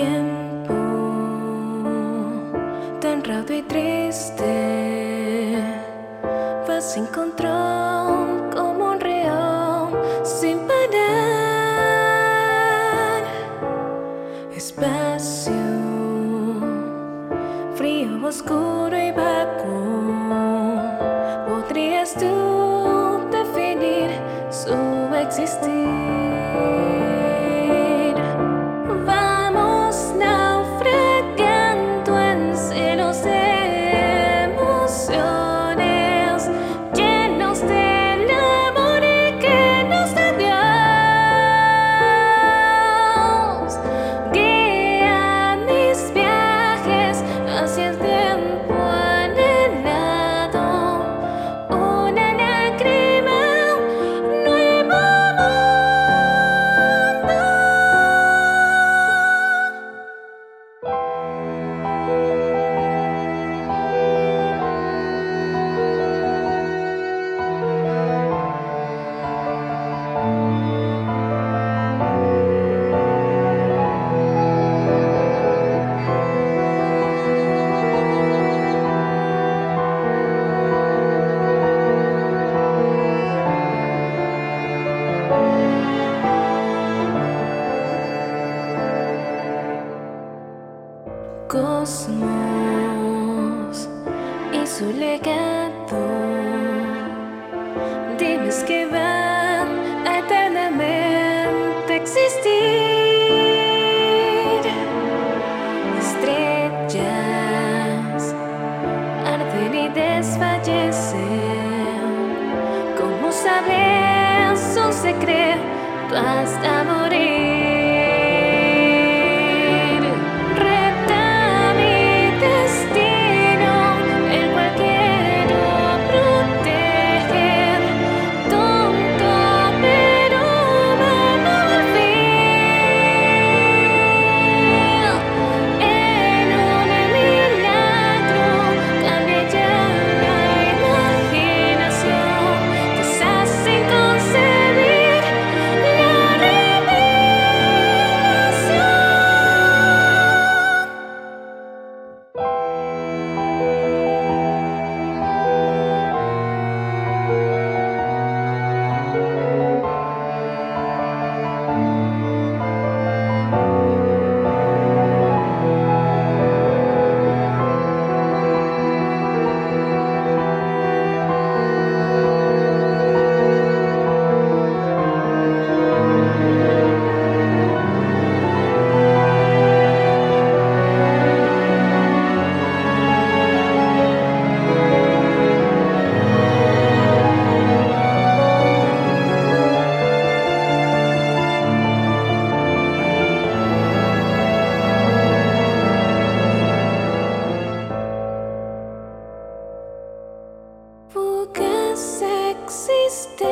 tiempo tan rápido y triste. Vas a encontrar como un río sin parar. Espacio frío oscuro y vacuo. Podrías tú definir su existir cosmos y su legado. Dime que van a eternamente existir. Estrellas arden y desfallecen. ¿Cómo sabes un secreto hasta morir? existencia.